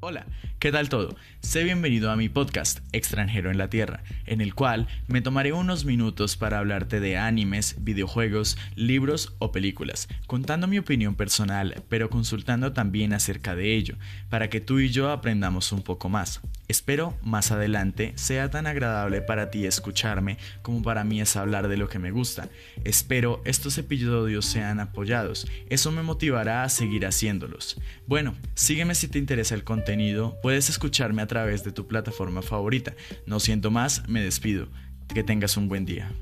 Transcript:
Hola, ¿qué tal todo? Sé bienvenido a mi podcast Extranjero en la Tierra, en el cual me tomaré unos minutos para hablarte de animes, videojuegos, libros o películas, contando mi opinión personal, pero consultando también acerca de ello, para que tú y yo aprendamos un poco más. Espero más adelante sea tan agradable para ti escucharme como para mí es hablar de lo que me gusta. Espero estos episodios sean apoyados, eso me motivará a seguir haciéndolos. Bueno, sígueme si te interesa el contenido, puedes escucharme a través de tu plataforma favorita. No siento más, me despido. Que tengas un buen día.